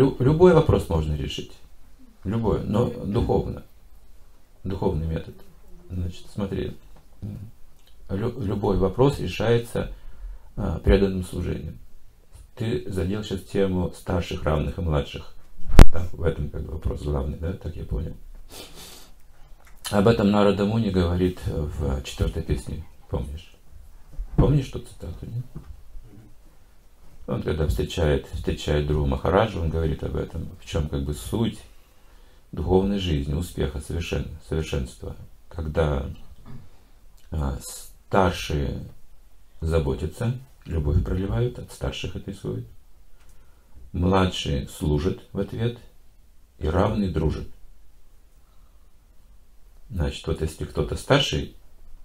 лю, любой вопрос можно решить. Любой, но духовно. Духовный метод. Значит, смотри, лю, любой вопрос решается а, преданным служением. Ты задел сейчас тему старших, равных и младших. Там, в этом как бы вопрос главный, да, так я понял. Об этом Нарада Муни говорит в четвертой песне, помнишь? Помнишь ту цитату, нет? Он когда встречает, встречает Дру Махараджа, он говорит об этом, в чем как бы суть духовной жизни, успеха, совершен, совершенства. Когда а, старшие заботятся, любовь проливают, от старших исходит. Младшие служат в ответ, и равные дружат. Значит, вот если кто-то старший,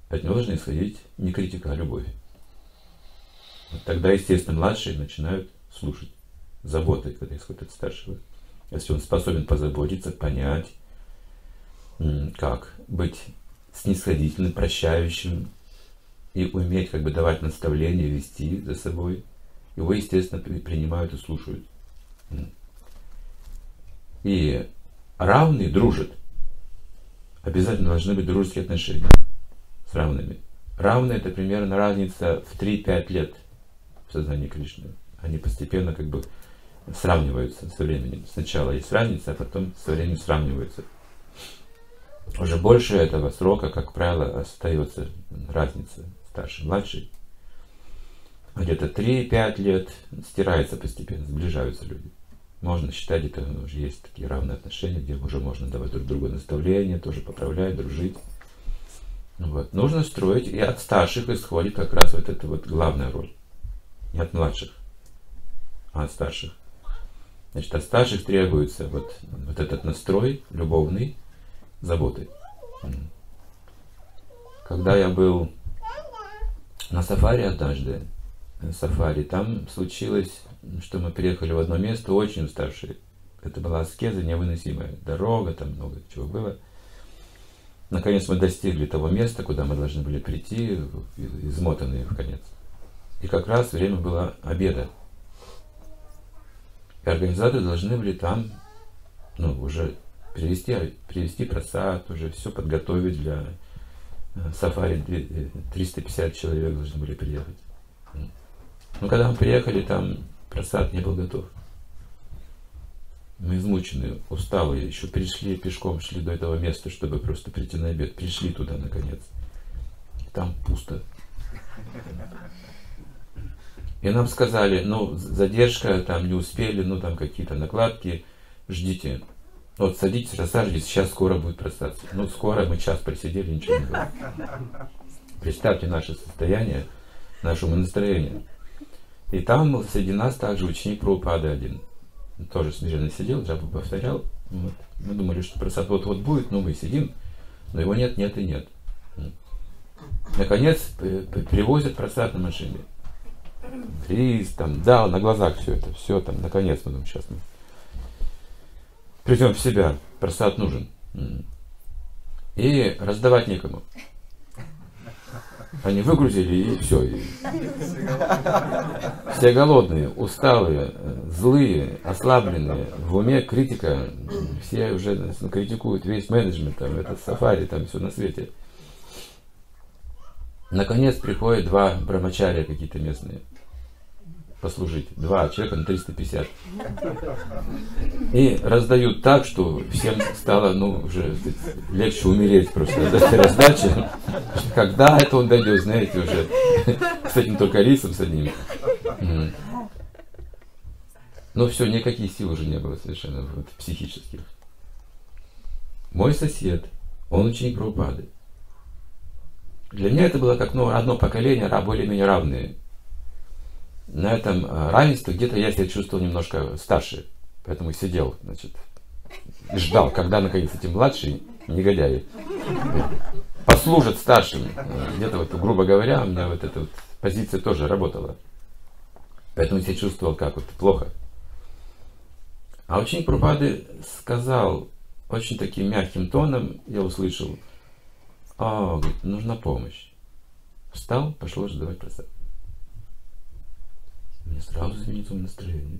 от него должна исходить не критика, а любовь. Тогда, естественно, младшие начинают слушать, заботой, когда исходит от старшего. Если он способен позаботиться, понять, как быть снисходительным, прощающим и уметь как бы давать наставления, вести за собой, его, естественно, принимают и слушают. И равные дружат. Обязательно должны быть дружеские отношения с равными. Равные это примерно разница в 3-5 лет в сознании Кришны. Они постепенно как бы сравниваются со временем. Сначала есть разница, а потом со временем сравниваются. Уже больше этого срока, как правило, остается разница старший, младший. Где-то 3-5 лет стирается постепенно, сближаются люди. Можно считать, это уже есть такие равные отношения, где уже можно давать друг другу наставления, тоже поправлять, дружить. Вот. Нужно строить, и от старших исходит как раз вот эта вот главная роль. Не от младших, а от старших. Значит, от старших требуется вот, вот этот настрой любовный, заботы. Когда я был на сафари однажды, на сафари, там случилось, что мы приехали в одно место очень уставшие. Это была аскеза невыносимая. Дорога, там много чего было. Наконец мы достигли того места, куда мы должны были прийти, измотанные в конец. И как раз время было обеда. И организаторы должны были там ну, уже привести, привести просад, уже все подготовить для э, сафари. 350 э, человек должны были приехать. Но когда мы приехали, там просад не был готов. Мы измученные, усталые, еще пришли пешком, шли до этого места, чтобы просто прийти на обед. Пришли туда, наконец. И там пусто. И нам сказали, ну, задержка, там не успели, ну, там какие-то накладки, ждите. Вот садитесь, рассаживайтесь, сейчас скоро будет просаться. Ну, скоро мы час просидели, ничего не было. Представьте наше состояние, наше настроение. И там среди нас также ученик Прабхупады один. Тоже смиренно сидел, джабу повторял. Вот. Мы думали, что просад вот-вот будет, но мы сидим, но его нет, нет и нет. Наконец привозят просад на машине. Рис, там, да, на глазах все это, все там, наконец мы думаем, сейчас мы придем в себя, просад нужен. И раздавать некому. Они выгрузили и все. И... Все голодные, усталые, злые, ослабленные, в уме критика, все уже критикуют весь менеджмент, там, этот сафари, там все на свете. Наконец приходят два брамачария какие-то местные послужить. Два человека на 350. И раздают так, что всем стало, ну, уже легче умереть просто от этой раздачи. Когда это он дойдет, знаете, уже с этим только рисом с одним. Но все, никаких сил уже не было совершенно вот, психических. Мой сосед, он ученик Прабхупады. Для меня это было как ну, одно поколение, более-менее равные на этом э, равенстве где-то я себя чувствовал немножко старше. Поэтому сидел, значит, и ждал, когда наконец эти младшие негодяи послужат старшим. Где-то вот, грубо говоря, у меня вот эта вот позиция тоже работала. Поэтому я себя чувствовал как вот плохо. А ученик Прабхады сказал очень таким мягким тоном, я услышал, а, говорит, нужна помощь. Встал, пошел раздавать просад. Мне сразу изменится настроение.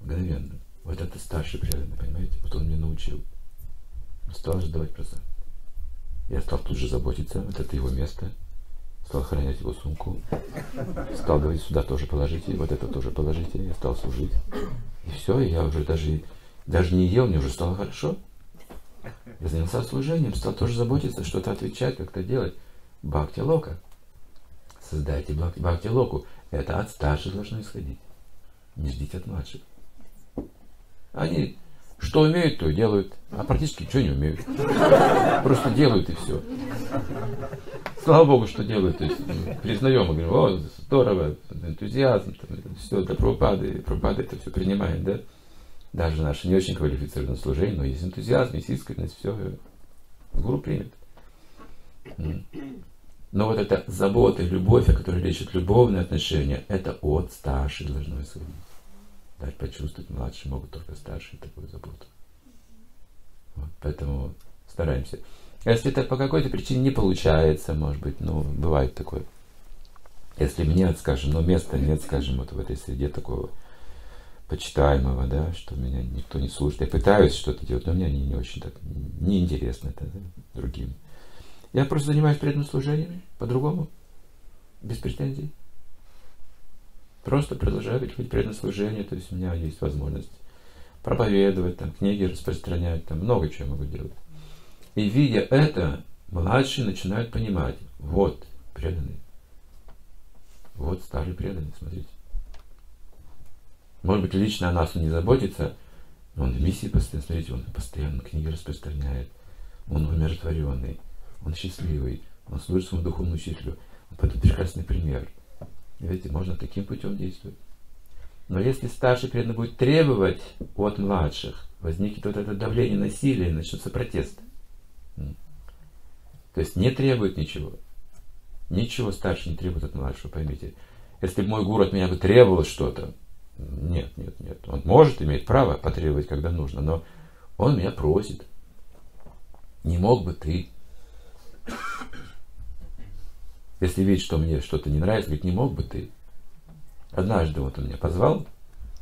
Мгновенно. Вот это старший преданный, понимаете? Вот он меня научил. Стал же давать проза. Я стал тут же заботиться, вот это его место. Стал охранять его сумку. Стал говорить, сюда тоже положите, вот это тоже положите. Я стал служить. И все, я уже даже, даже не ел, мне уже стало хорошо. Я занялся служением, стал тоже заботиться, что-то отвечать, как-то делать. Бхакти Лока. Создайте Бхакти Локу. Это от старших должно исходить. Не ждите от младших. Они что умеют, то и делают, а практически ничего не умеют. Просто делают и все. Слава Богу, что делают. То есть, признаем и говорим, о, здорово, энтузиазм, там, все это пропады, пропады это все принимает, да? Даже наше не очень квалифицированное служение, но есть энтузиазм, есть искренность, все, гуру примет. Но вот эта забота и любовь, о которой речь любовные отношения, это от старших должно исходить. Дать почувствовать, младшие могут только старшие такую заботу. Вот, поэтому стараемся. Если это по какой-то причине не получается, может быть, ну, бывает такое. Если мне, скажем, ну, места нет, скажем, вот в этой среде такого почитаемого, да, что меня никто не слушает. Я пытаюсь что-то делать, но мне они не очень так неинтересно это да, другим. Я просто занимаюсь преданным служениями, по-другому, без претензий. Просто продолжаю быть преданным служению, то есть у меня есть возможность проповедовать, там, книги распространять, там, много чего могу делать. И видя это, младшие начинают понимать, вот преданный, вот старый преданный, смотрите. Может быть, лично о нас он не заботится, но он в миссии постоянно, смотрите, он постоянно книги распространяет, он умиротворенный, он счастливый, он служит своему духовному учителю. Это прекрасный пример. Видите, можно таким путем действовать. Но если старший преданный будет требовать от младших, возникнет вот это давление насилия, начнется протест. То есть не требует ничего. Ничего старший не требует от младшего, поймите. Если бы мой гуру от меня бы требовал что-то, нет, нет, нет. Он может иметь право потребовать, когда нужно, но он меня просит. Не мог бы ты если видит, что мне что-то не нравится, говорит, не мог бы ты. Однажды вот он меня позвал,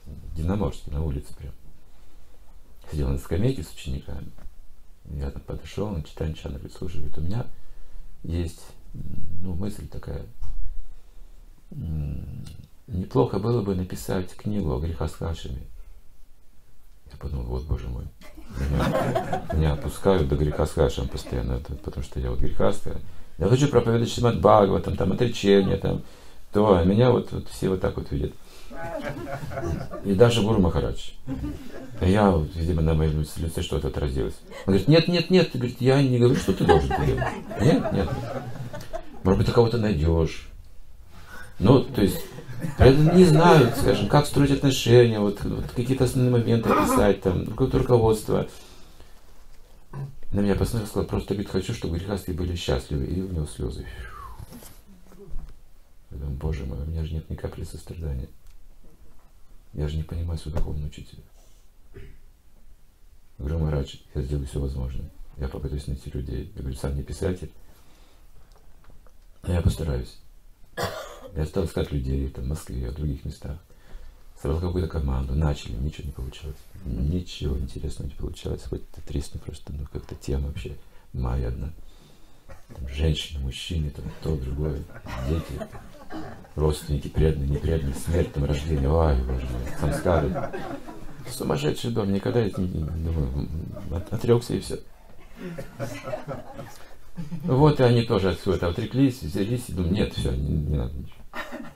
в Динаморске, на улице прям. Сидел на скамейке с учениками. Я там подошел, на читание чана, говорит, слушай, говорит, у меня есть ну, мысль такая. Неплохо было бы написать книгу о хашами. Я подумал, вот, боже мой. Меня, меня опускают до греха с хашем постоянно, потому что я вот грехастая. Я хочу проповедовать Шримад Бхагаватам, там, отречение, там, то, а меня вот, вот все вот так вот видят. И даже Гуру Махарадж. А я, видимо, на моем лице что-то отразилось. Он говорит, нет, нет, нет, говорит, я не говорю, что ты должен делать. Нет, нет. Может быть, ты кого-то найдешь. Ну, то есть, не знают, скажем, как строить отношения, вот, вот какие-то основные моменты описать, там, какое-то руководство на меня посмотрел, сказал, просто говорит, хочу, чтобы грехастые были счастливы. И у него слезы. Я думаю, боже мой, у меня же нет ни капли сострадания. Я же не понимаю своего духовного учителя. Говорю, Марадж, я сделаю все возможное. Я попытаюсь найти людей. Я говорю, сам не писатель. Но я постараюсь. Я стал искать людей там, в Москве, в других местах собрал какую-то команду, начали, ничего не получалось. Ничего интересного не получалось. Хоть это тресну просто, ну как-то тема вообще моя одна. Там женщины, мужчины, там то, другое, дети, родственники, преданные, непреданные, смерть, там рождение, ой, боже мой, самскары. Сумасшедший дом, никогда не, не, думаю, от, отрекся и все. Вот и они тоже от всего этого отреклись, взялись и думают, нет, все, не, не надо ничего.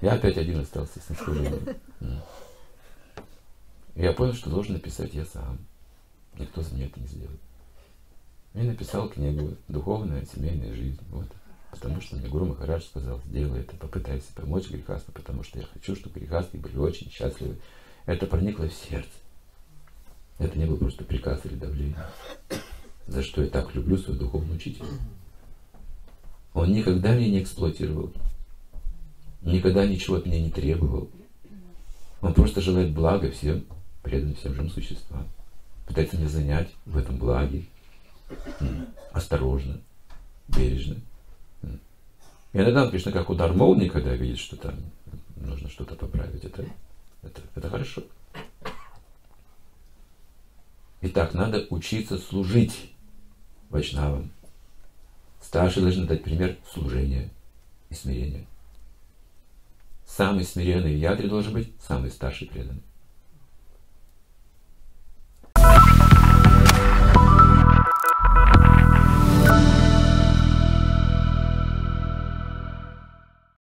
Я опять один остался с наслаждением. И я понял, что должен написать я сам. Никто за меня это не сделает. И написал книгу «Духовная семейная жизнь». Вот. Потому что мне Гуру Махарадж сказал, сделай это, попытайся помочь грехастам, потому что я хочу, чтобы грехастые были очень счастливы. Это проникло в сердце. Это не был просто приказ или давление. За что я так люблю своего духовного учителя. Он никогда меня не эксплуатировал. Никогда ничего от меня не требовал. Он просто желает блага всем предан всем живым существам. Пытается меня занять в этом благе. Осторожно, бережно. И иногда он, конечно, как удар молнии, когда видит, что там нужно что-то поправить. Это, это, это хорошо. Итак, надо учиться служить вайшнавам. Старшие должны дать пример служения и смирения. Самый смиренный в ядре должен быть самый старший преданный.